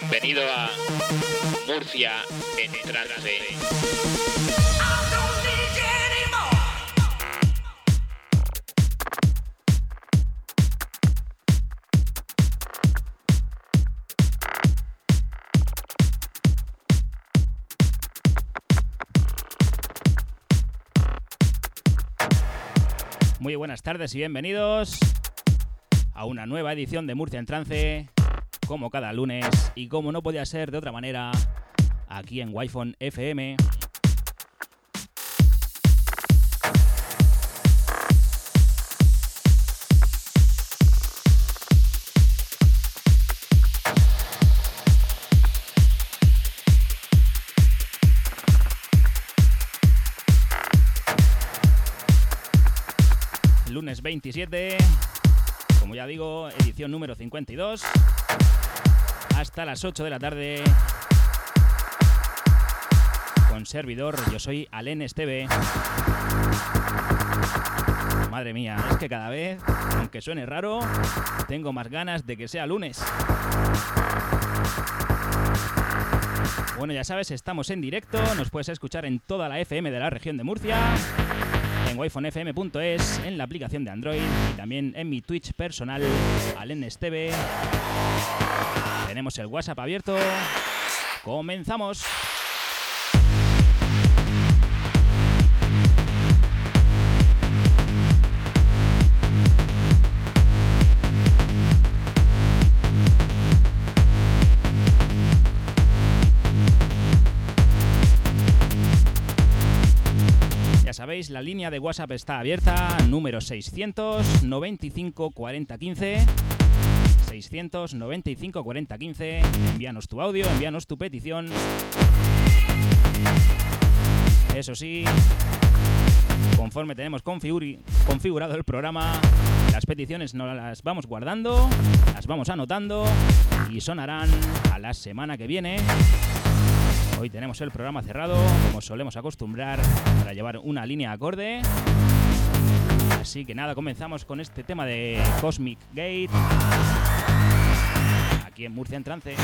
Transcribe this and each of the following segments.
Bienvenido a Murcia en trance. Muy buenas tardes y bienvenidos a una nueva edición de Murcia en Trance, como cada lunes y como no podía ser de otra manera, aquí en Wi-Fi FM. lunes 27, como ya digo, edición número 52, hasta las 8 de la tarde, con servidor, yo soy Alen Esteve. Madre mía, es que cada vez, aunque suene raro, tengo más ganas de que sea lunes. Bueno, ya sabes, estamos en directo, nos puedes escuchar en toda la FM de la región de Murcia en wifonfm.es, en la aplicación de Android y también en mi Twitch personal, TV. Tenemos el WhatsApp abierto. ¡Comenzamos! sabéis, la línea de WhatsApp está abierta, número 695 40 15. 695 40 15. Envíanos tu audio, envíanos tu petición. Eso sí, conforme tenemos configurado el programa, las peticiones no las vamos guardando, las vamos anotando y sonarán a la semana que viene Hoy tenemos el programa cerrado, como solemos acostumbrar, para llevar una línea acorde. Así que nada, comenzamos con este tema de Cosmic Gate. Aquí en Murcia en trance.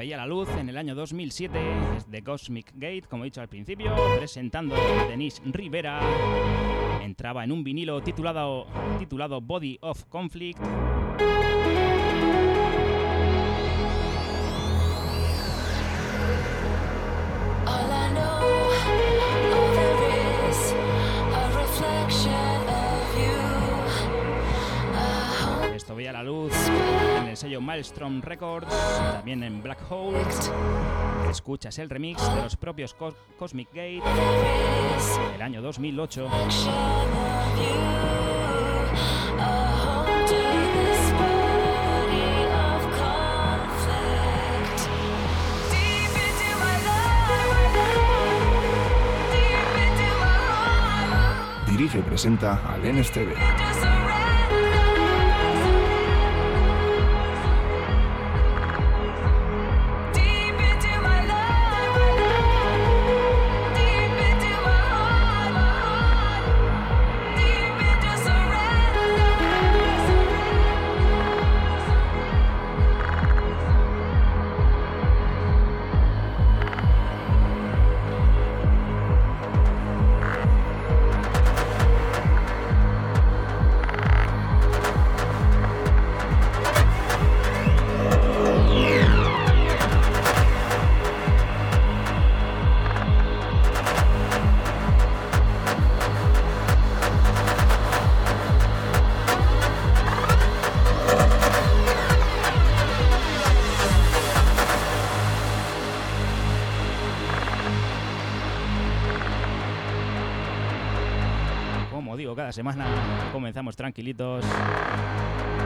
Veía la luz en el año 2007, es Cosmic Gate, como he dicho al principio, presentando a Denise Rivera. Entraba en un vinilo titulado, titulado Body of Conflict. Sello Maelstrom Records, también en Black Hole. Escuchas el remix de los propios Cosmic Gate del año 2008. Dirige y presenta al NSTV. Semana comenzamos tranquilitos,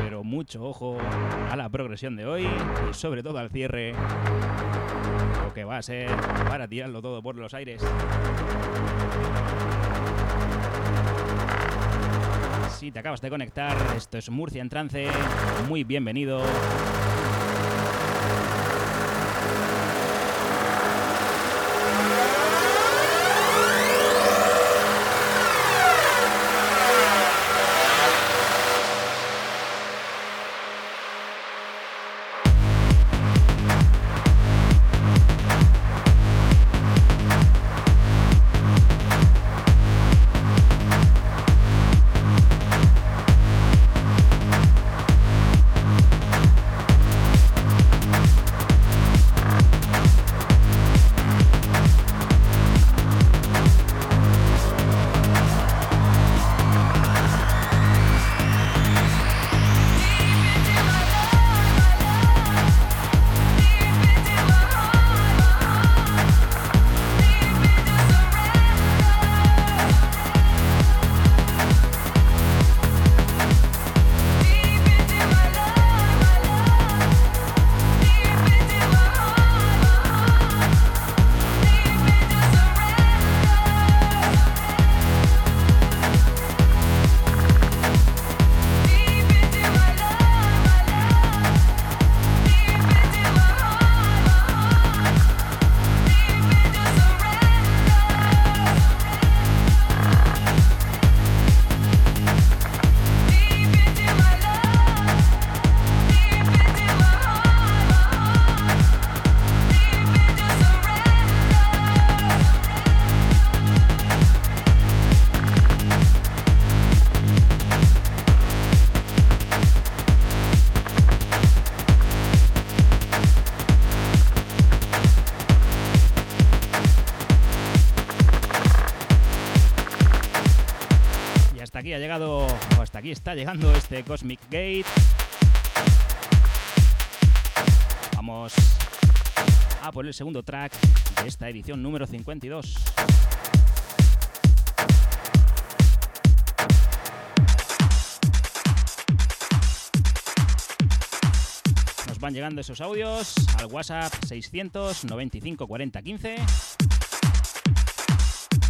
pero mucho ojo a la progresión de hoy y sobre todo al cierre, lo que va a ser para tirarlo todo por los aires. Si te acabas de conectar, esto es Murcia en trance, muy bienvenido. Aquí está llegando este Cosmic Gate. Vamos a por el segundo track de esta edición número 52. Nos van llegando esos audios al WhatsApp 695 40 15.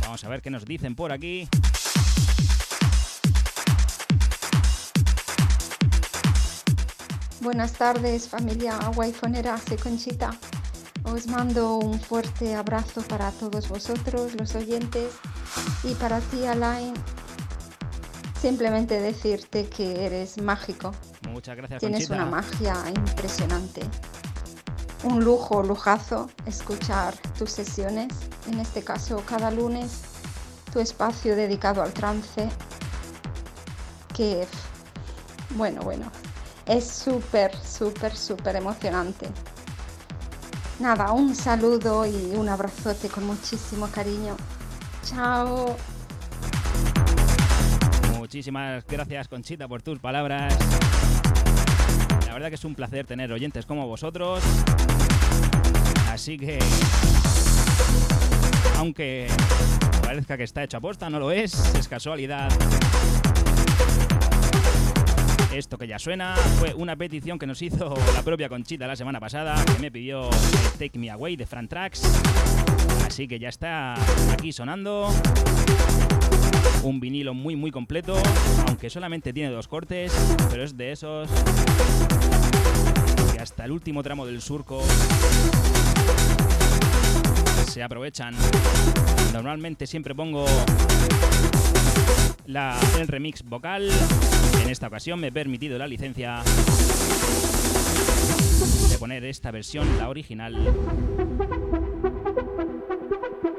Vamos a ver qué nos dicen por aquí. Buenas tardes familia Waifonera, soy Conchita. Os mando un fuerte abrazo para todos vosotros, los oyentes, y para ti Alain, simplemente decirte que eres mágico. Muchas gracias. Tienes una magia impresionante. Un lujo, lujazo escuchar tus sesiones, en este caso cada lunes, tu espacio dedicado al trance, que, bueno, bueno, es súper, súper, súper emocionante. Nada, un saludo y un abrazote con muchísimo cariño. Chao. Muchísimas gracias Conchita por tus palabras. La verdad que es un placer tener oyentes como vosotros. Así que, aunque parezca que está hecho a posta, no lo es, es casualidad. Esto que ya suena fue una petición que nos hizo la propia Conchita la semana pasada, que me pidió Take Me Away de Fran Tracks. Así que ya está aquí sonando. Un vinilo muy muy completo, aunque solamente tiene dos cortes, pero es de esos que hasta el último tramo del surco se aprovechan. Normalmente siempre pongo la, el remix vocal. En esta ocasión me he permitido la licencia de poner esta versión, la original,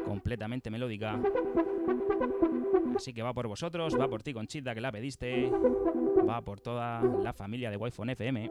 completamente melódica. Así que va por vosotros, va por ti Conchita que la pediste, va por toda la familia de Wi-Fi FM.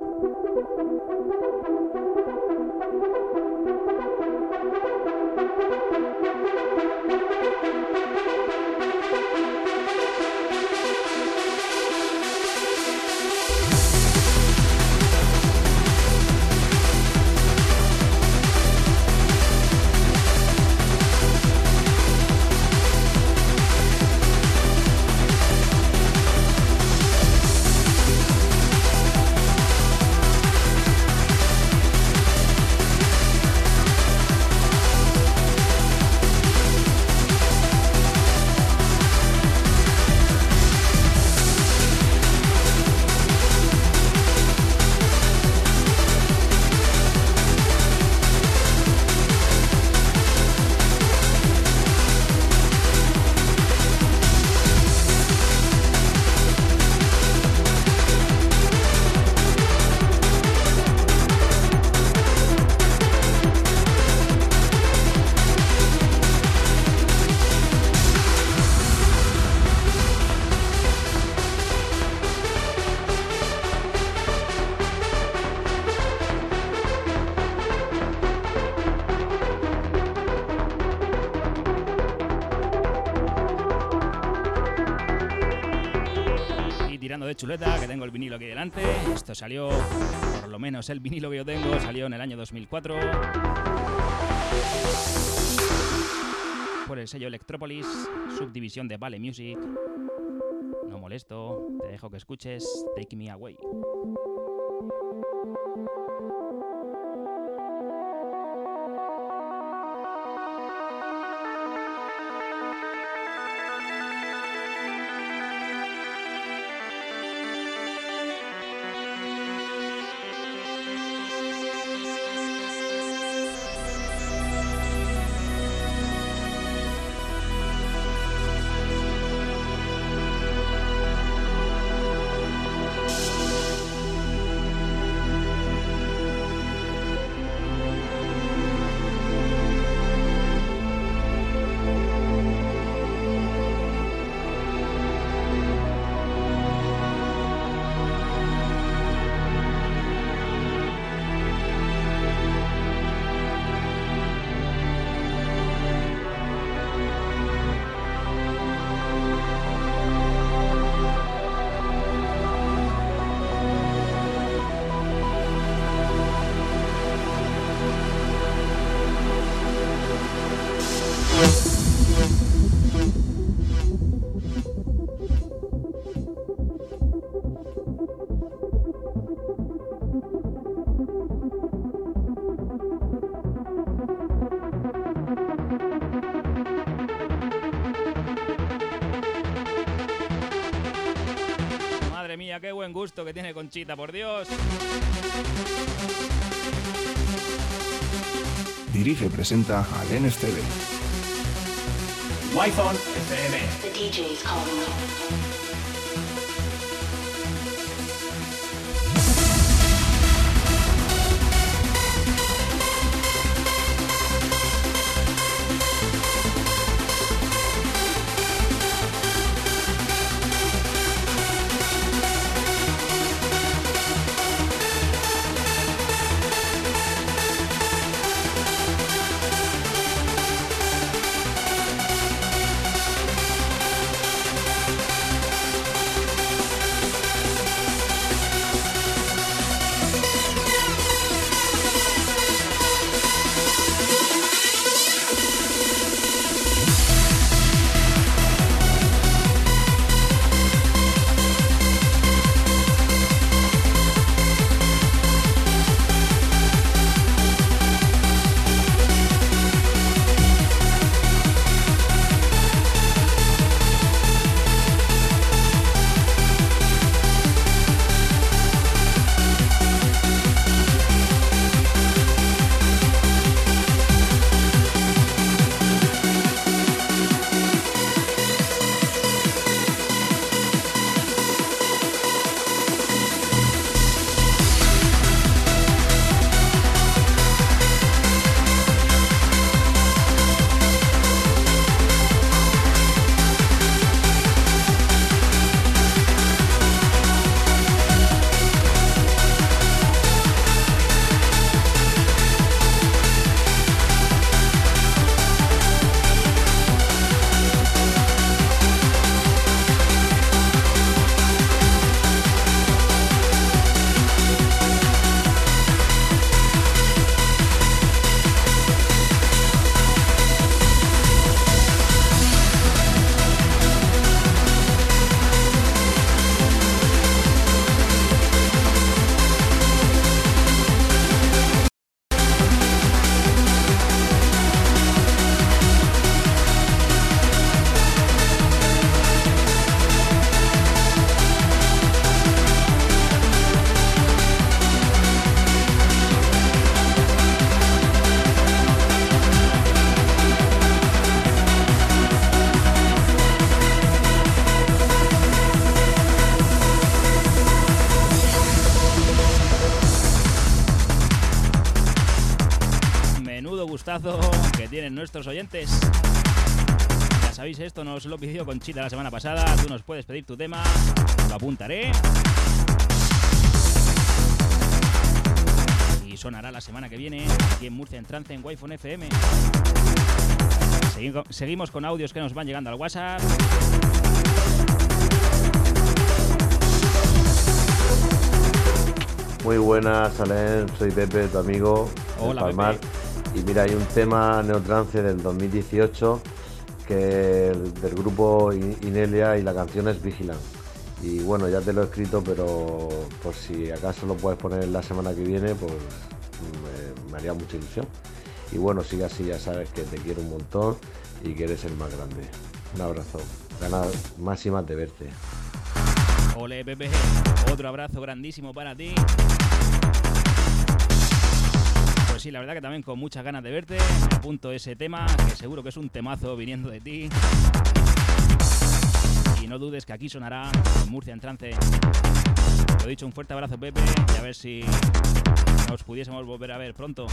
De chuleta, que tengo el vinilo aquí delante. Esto salió, por lo menos el vinilo que yo tengo, salió en el año 2004. Por el sello Electropolis, subdivisión de Vale Music. No molesto, te dejo que escuches Take Me Away. Mía, qué buen gusto que tiene Conchita, por Dios. Dirige y presenta a Lenes TV. Wi-Fi FM. The DJ's calling. Nuestros oyentes. Ya sabéis, esto nos lo pidió Conchita la semana pasada. Tú nos puedes pedir tu tema, lo apuntaré. Y sonará la semana que viene aquí en Murcia en trance en Wi-Fi FM. Segui- Seguimos con audios que nos van llegando al WhatsApp. Muy buenas, Alén, soy Pepe, tu amigo Hola, Palmar. Y mira, hay un tema neotrance del 2018 que del grupo Inelia y la canción es Vigilant. Y bueno, ya te lo he escrito, pero por si acaso lo puedes poner la semana que viene, pues me, me haría mucha ilusión. Y bueno, sigue así, ya sabes que te quiero un montón y que eres el más grande. Un abrazo. Ganas máximas de verte. Ole. Otro abrazo grandísimo para ti. Sí, la verdad que también con muchas ganas de verte. Apunto ese tema, que seguro que es un temazo viniendo de ti. Y no dudes que aquí sonará Murcia en trance. Lo dicho, un fuerte abrazo, Pepe, y a ver si nos pudiésemos volver a ver pronto.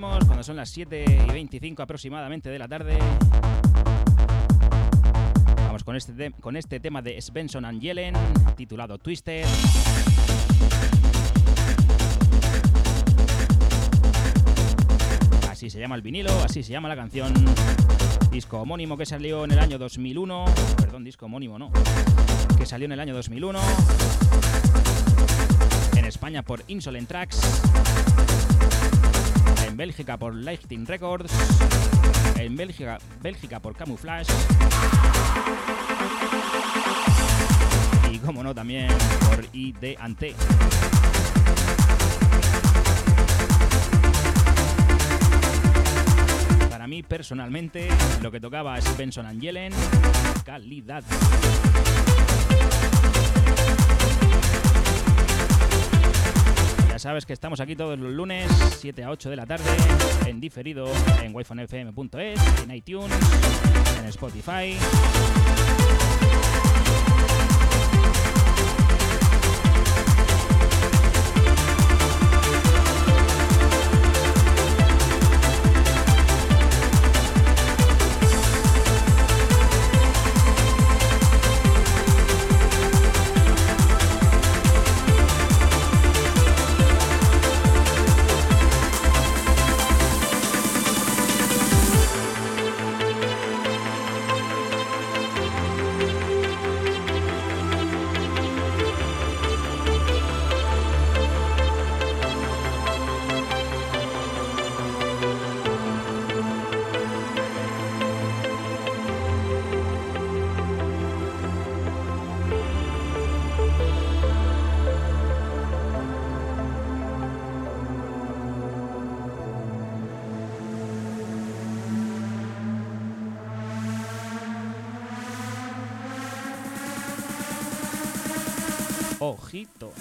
Cuando son las 7 y 25 aproximadamente de la tarde. Vamos con este, te- con este tema de Svensson and Yellen, titulado Twisted. Así se llama el vinilo, así se llama la canción. Disco homónimo que salió en el año 2001. Perdón, disco homónimo no. Que salió en el año 2001. En España por Insolent Tracks Bélgica por Lighting Records, en Bélgica, Bélgica por Camouflage y como no también por ID Ante. Para mí personalmente lo que tocaba es Benson and Yellen, calidad. Sabes que estamos aquí todos los lunes, 7 a 8 de la tarde, en diferido en wifonfm.es, en iTunes, en Spotify. Ojito.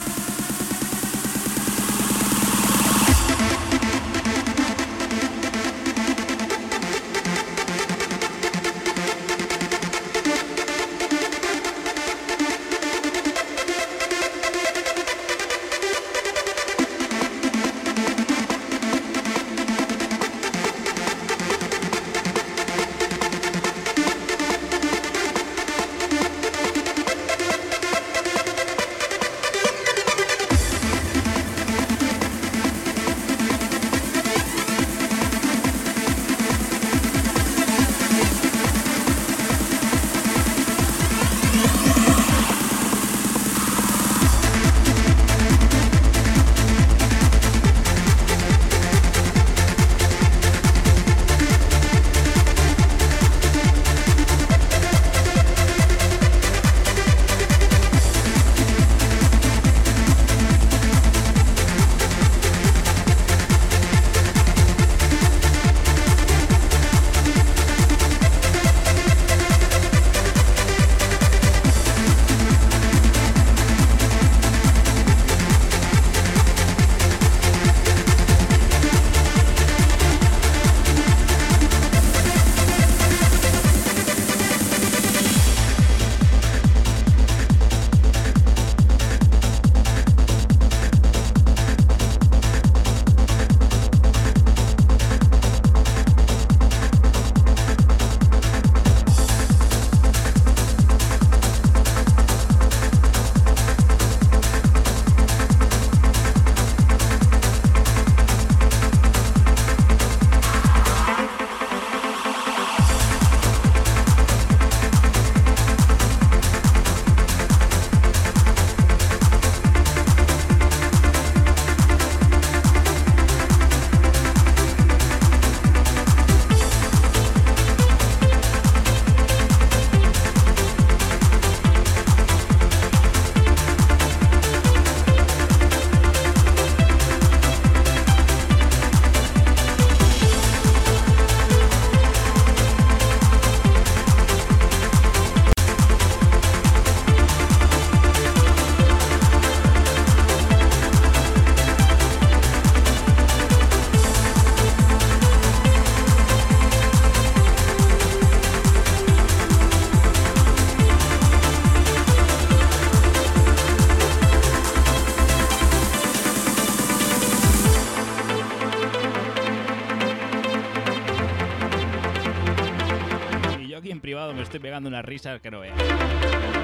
Pegando unas risas que no veas.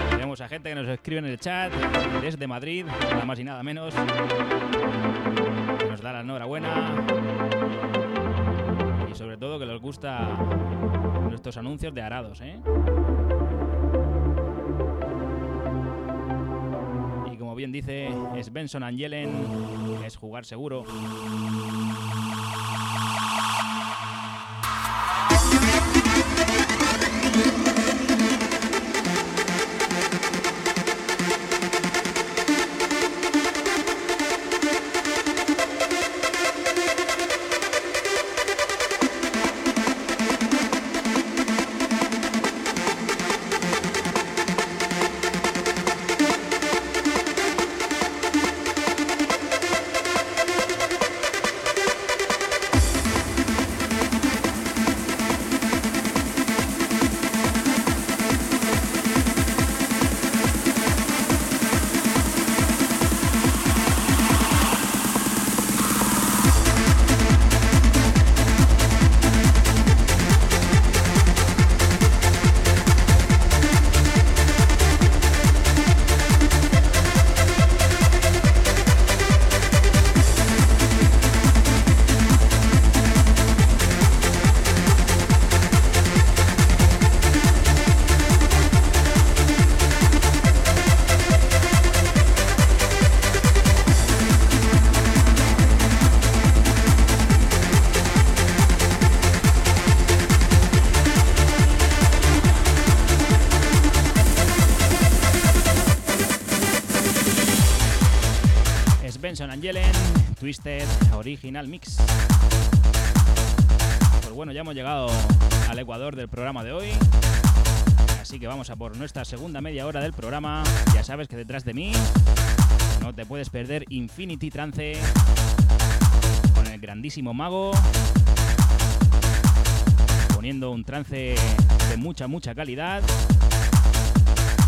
Tenemos a gente que nos escribe en el chat desde Madrid, nada más y nada menos. Nos da la enhorabuena. Y sobre todo que les gusta nuestros anuncios de arados, ¿eh? Y como bien dice Svensson Angelen, es jugar seguro. Twisted Original Mix. Pues bueno, ya hemos llegado al ecuador del programa de hoy. Así que vamos a por nuestra segunda media hora del programa. Ya sabes que detrás de mí no te puedes perder Infinity Trance con el grandísimo mago poniendo un trance de mucha, mucha calidad.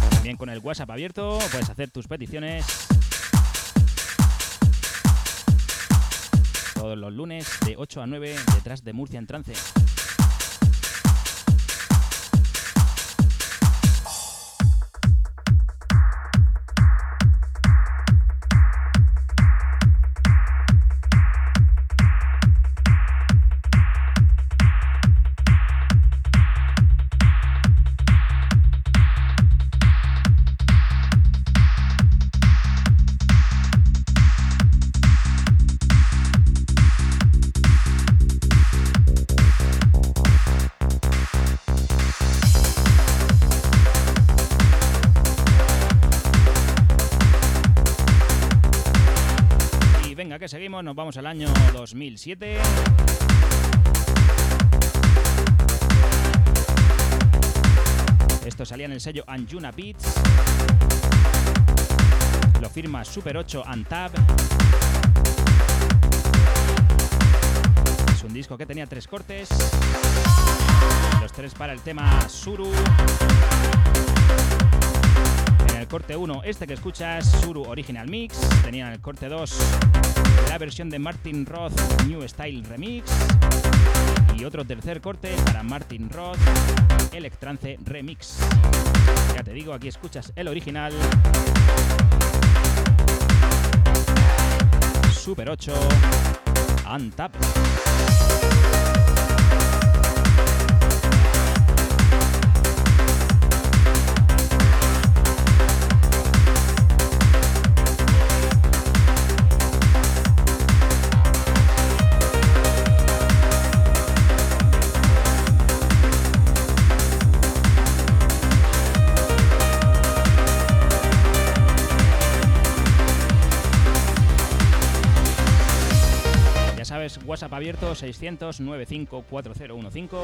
También con el WhatsApp abierto puedes hacer tus peticiones todos los lunes de 8 a 9 detrás de Murcia en trance. Nos vamos al año 2007. Esto salía en el sello Anjuna Beats. Lo firma Super 8 Antab. Es un disco que tenía tres cortes. Los tres para el tema Suru. El corte 1, este que escuchas, Suru Original Mix. Tenía en el corte 2 la versión de Martin Roth New Style Remix. Y otro tercer corte para Martin Roth Electrance Remix. Ya te digo, aquí escuchas el original. Super 8 Untap. Abierto 600 95 4015.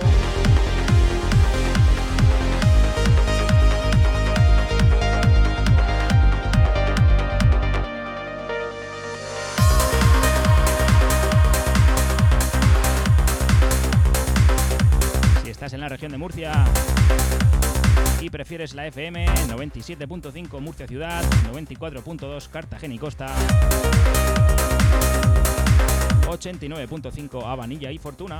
Si estás en la región de Murcia y prefieres la FM 97.5 Murcia Ciudad, 94.2 Cartagena y Costa. 89.5 Habanilla y Fortuna.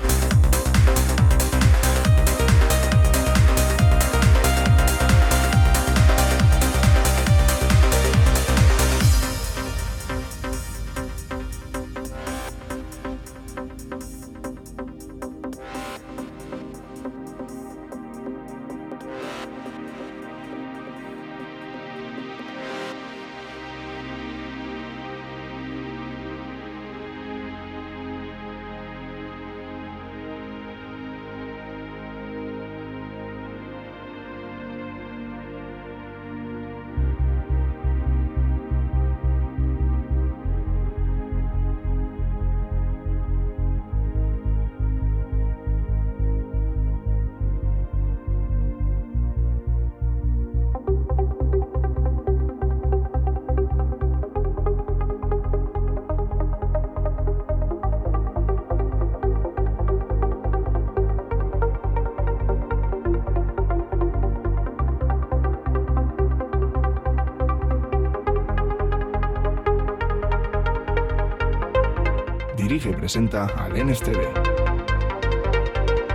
Presenta al NSTV.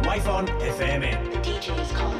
Wi-Fi FM. The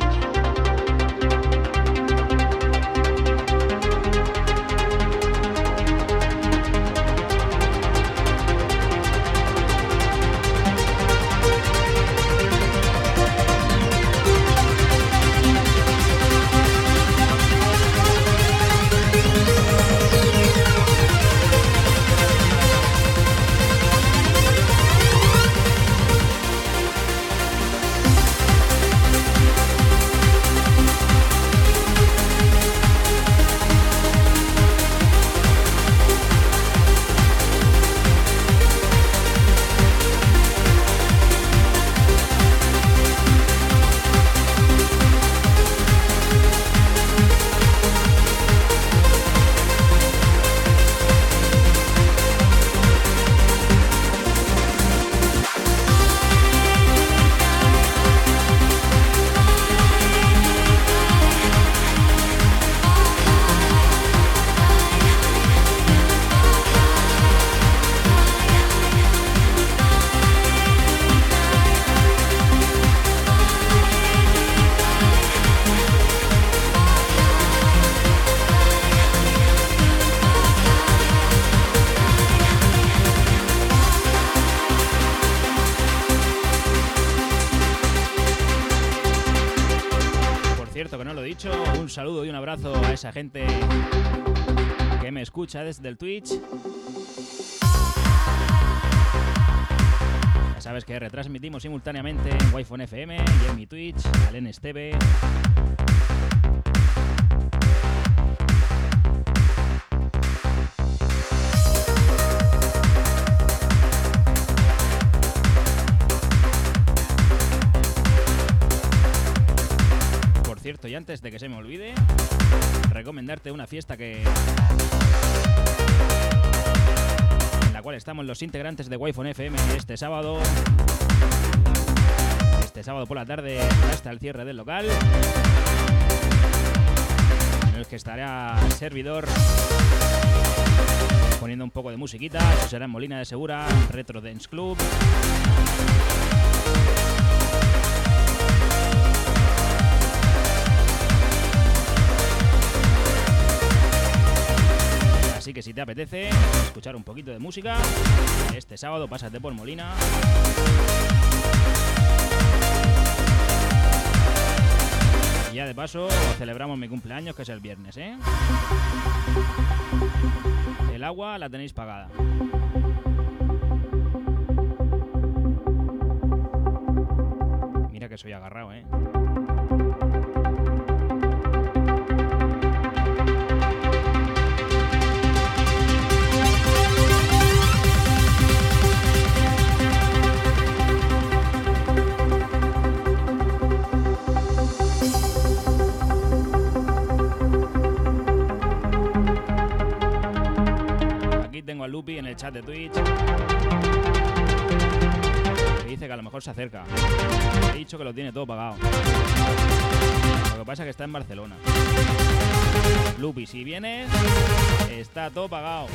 saludo y un abrazo a esa gente que me escucha desde el Twitch. Ya sabes que retransmitimos simultáneamente en Wi-Fi FM y en mi Twitch, al NSTV. Y antes de que se me olvide, recomendarte una fiesta que. en la cual estamos los integrantes de Wi-Fi FM este sábado. Este sábado por la tarde hasta el cierre del local. En el que estará el servidor poniendo un poco de musiquita. Eso será en Molina de Segura, Retro Dance Club. Así que si te apetece escuchar un poquito de música, este sábado pásate por Molina. Ya de paso celebramos mi cumpleaños, que es el viernes, ¿eh? El agua la tenéis pagada. Mira que soy agarrado, ¿eh? Lo tiene todo pagado. Lo que pasa es que está en Barcelona. Lupi, si vienes, está todo pagado.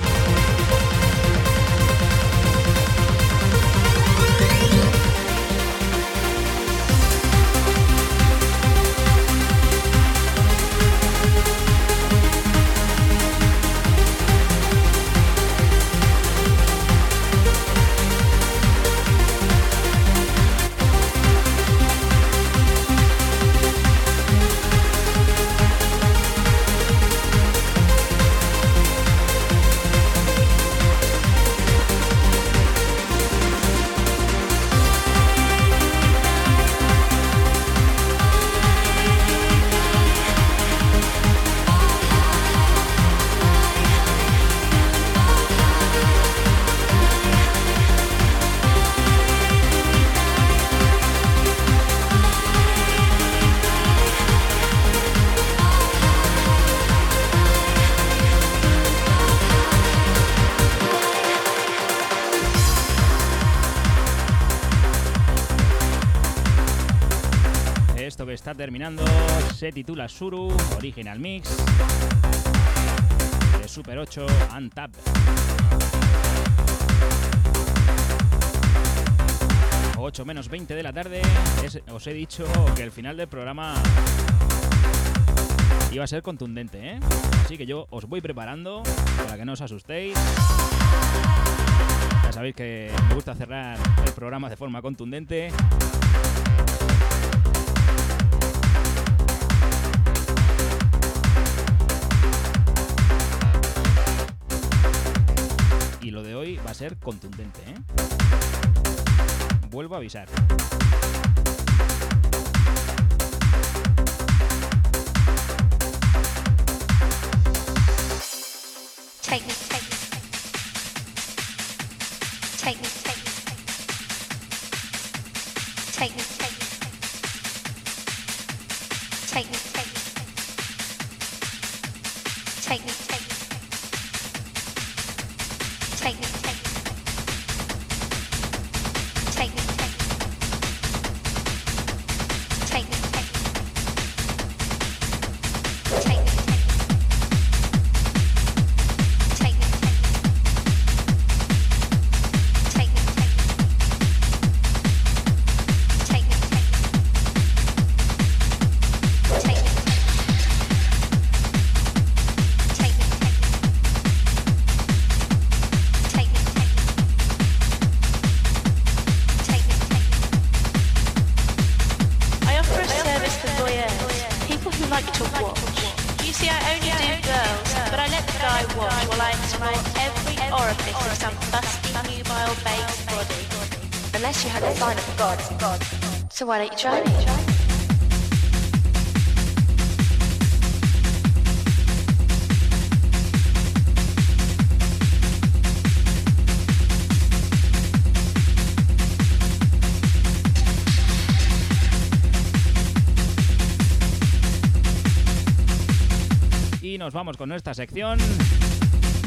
Terminando se titula Suru Original Mix de Super 8 Untap. 8 menos 20 de la tarde. Os he dicho que el final del programa iba a ser contundente, ¿eh? Así que yo os voy preparando para que no os asustéis. Ya sabéis que me gusta cerrar el programa de forma contundente. A ser contundente, ¿eh? Vuelvo a avisar. Unless you had a sign of the gods. So why don't you try me? Y nos vamos con nuestra sección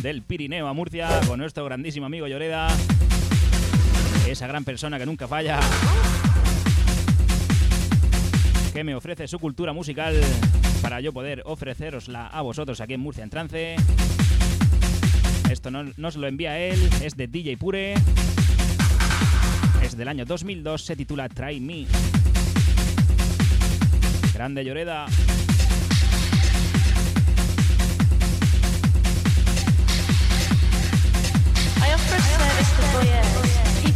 del Pirineo a Murcia, con nuestro grandísimo amigo Lloreda, esa gran persona que nunca falla, que me ofrece su cultura musical para yo poder ofrecerosla a vosotros aquí en Murcia en trance. Esto no, nos lo envía él, es de DJ Pure, es del año 2002, se titula Try Me. Grande Lloreda. I offer service to.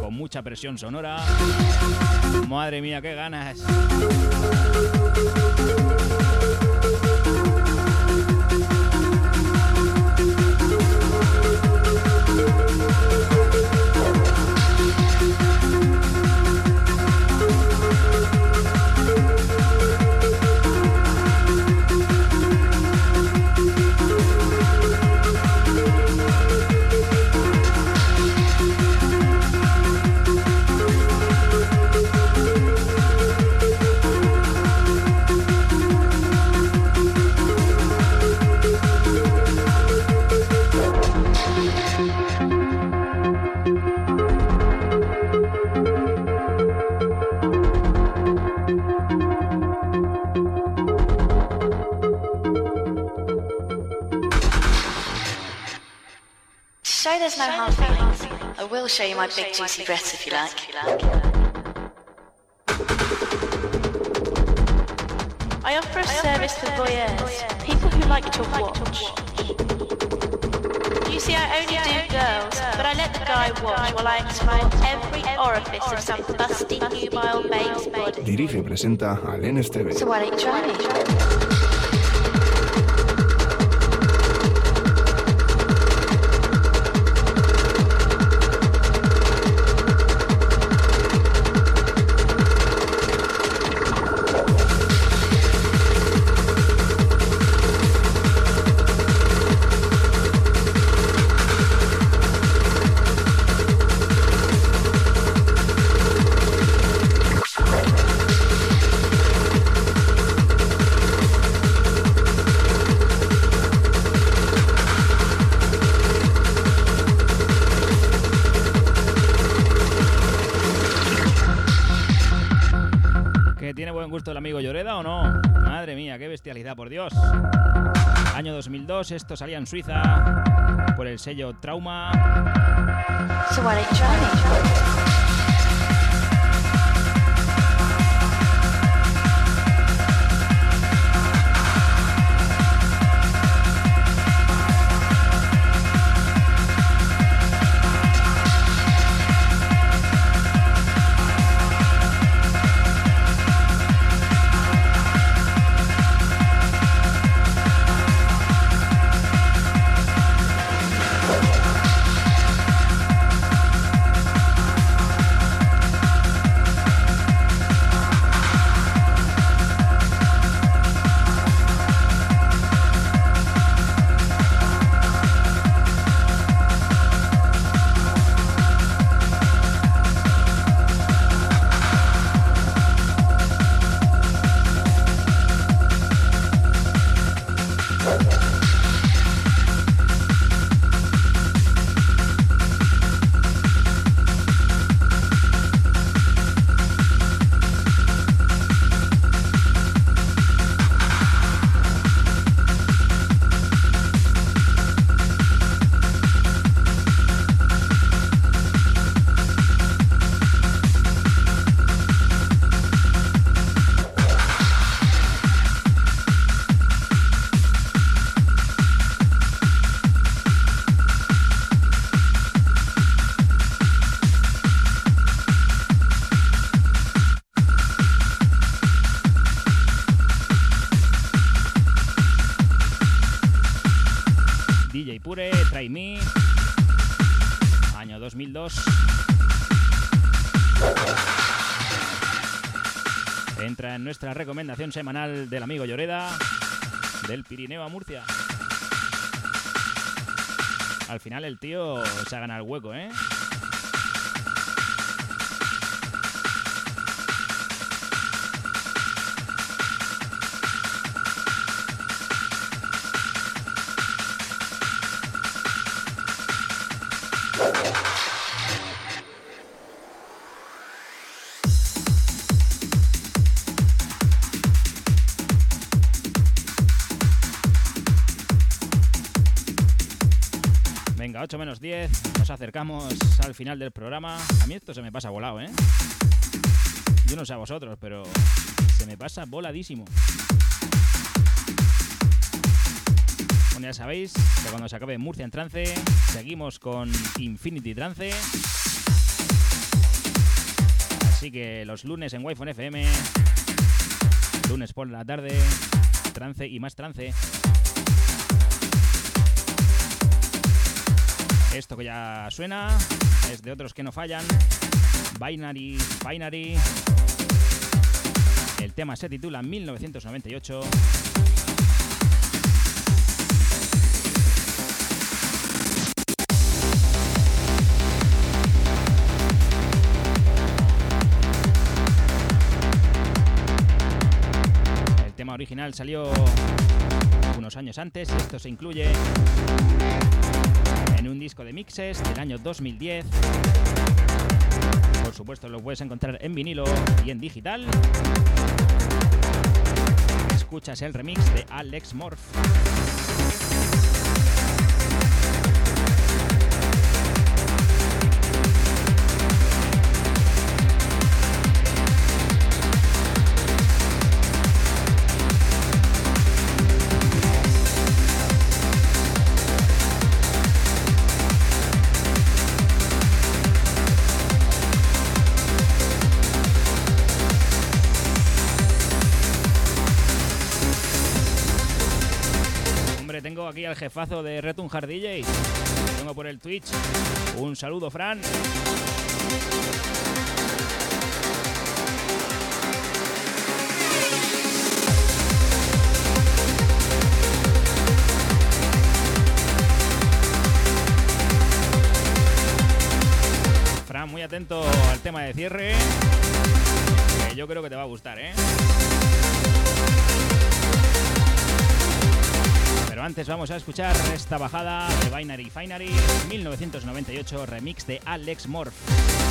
con mucha presión sonora. Madre mía, qué ganas. I will show you my big juicy breasts if you like. I offer a service for voyeurs, people who like to watch. You see, I only do girls, but I let the guy watch while I explore every orifice of some busty nubile babe's body. Dirige y presenta al NSTV. So why don't you try me? Bestialidad, por Dios. Año 2002, esto salía en Suiza por el sello Trauma. Recomendación semanal del amigo Lloreda, del Pirineo a Murcia. Al final el tío se ha ganado el hueco, ¿eh? Nos acercamos al final del programa. A mí esto se me pasa volado, ¿eh? Yo no sé a vosotros, pero se me pasa voladísimo. Ya sabéis que cuando se acabe Murcia en trance, seguimos con Infinity Trance. Así que los lunes en Wi-Fi FM, lunes por la tarde, trance y más trance. Esto que ya suena es de otros que no fallan. Binary, Binary. El tema se titula 1998. El tema original salió unos años antes y esto se incluye en un disco de mixes del año 2010. Por supuesto lo puedes encontrar en vinilo y en digital. Escuchas el remix de Alex Morph. Jefazo de Return Hard DJ. Tengo por el Twitch. Un saludo, Fran. Fran, muy atento al tema de cierre. Yo creo que te va a gustar, ¿eh? Antes vamos a escuchar esta bajada de Binary Finery 1998 remix de Alex Morph.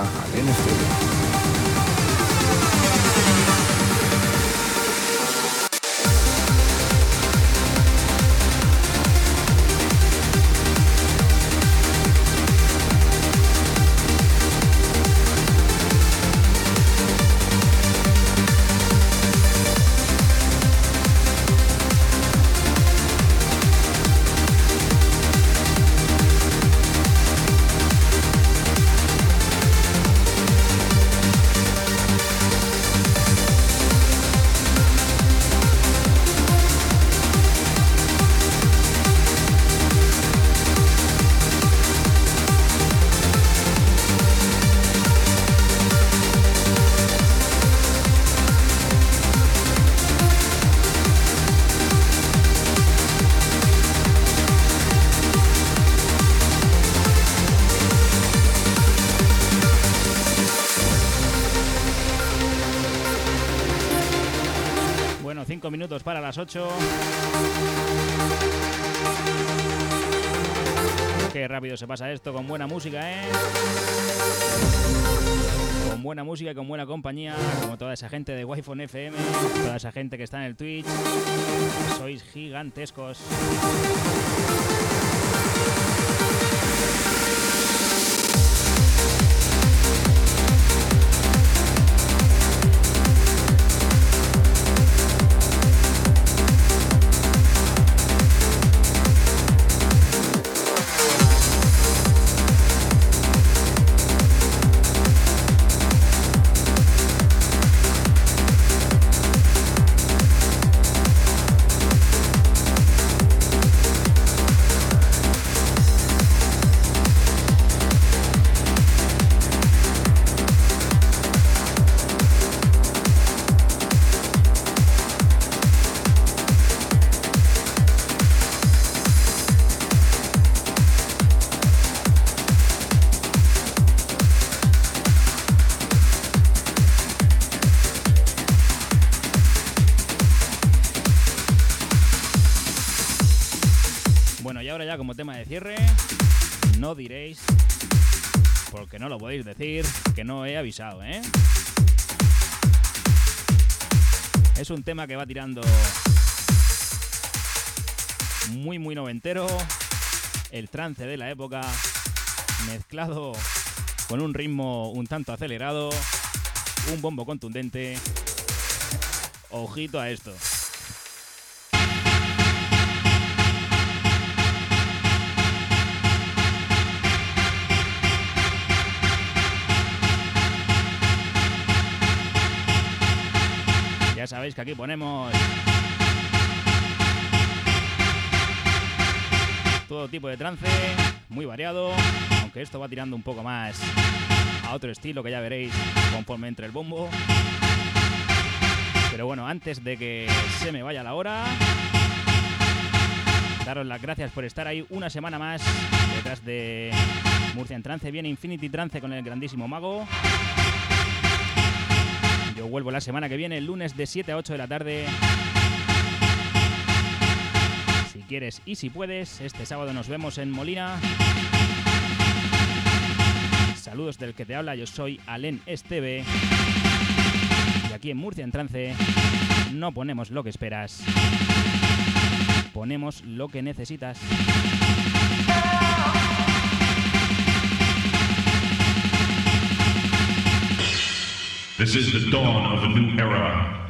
Al NFTV. Para las 8. Qué rápido se pasa esto con buena música, ¿eh? Con buena música y con buena compañía, como toda esa gente de Wi-Fi FM, toda esa gente que está en el Twitch. Sois gigantescos. No lo podéis decir, que no he avisado, ¿eh? Es un tema que va tirando muy, muy noventero, el trance de la época, mezclado con un ritmo un tanto acelerado, un bombo contundente. Ojito a esto. Que aquí ponemos todo tipo de trance, muy variado, aunque esto va tirando un poco más a otro estilo que ya veréis conforme entre el bombo. Pero bueno, antes de que se me vaya la hora, daros las gracias por estar ahí una semana más detrás de Murcia en Trance. Viene Infinity Trance con el grandísimo mago. Yo vuelvo la semana que viene, el lunes de 7 a 8 de la tarde. Si quieres y si puedes, este sábado nos vemos en Molina. Saludos del que te habla, yo soy Alen Esteve. Y aquí en Murcia en Trance no ponemos lo que esperas, ponemos lo que necesitas. This is the dawn of a new era.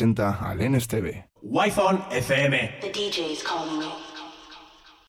Presenta al NSTV. Wi-Fi FM. The DJ is calling me.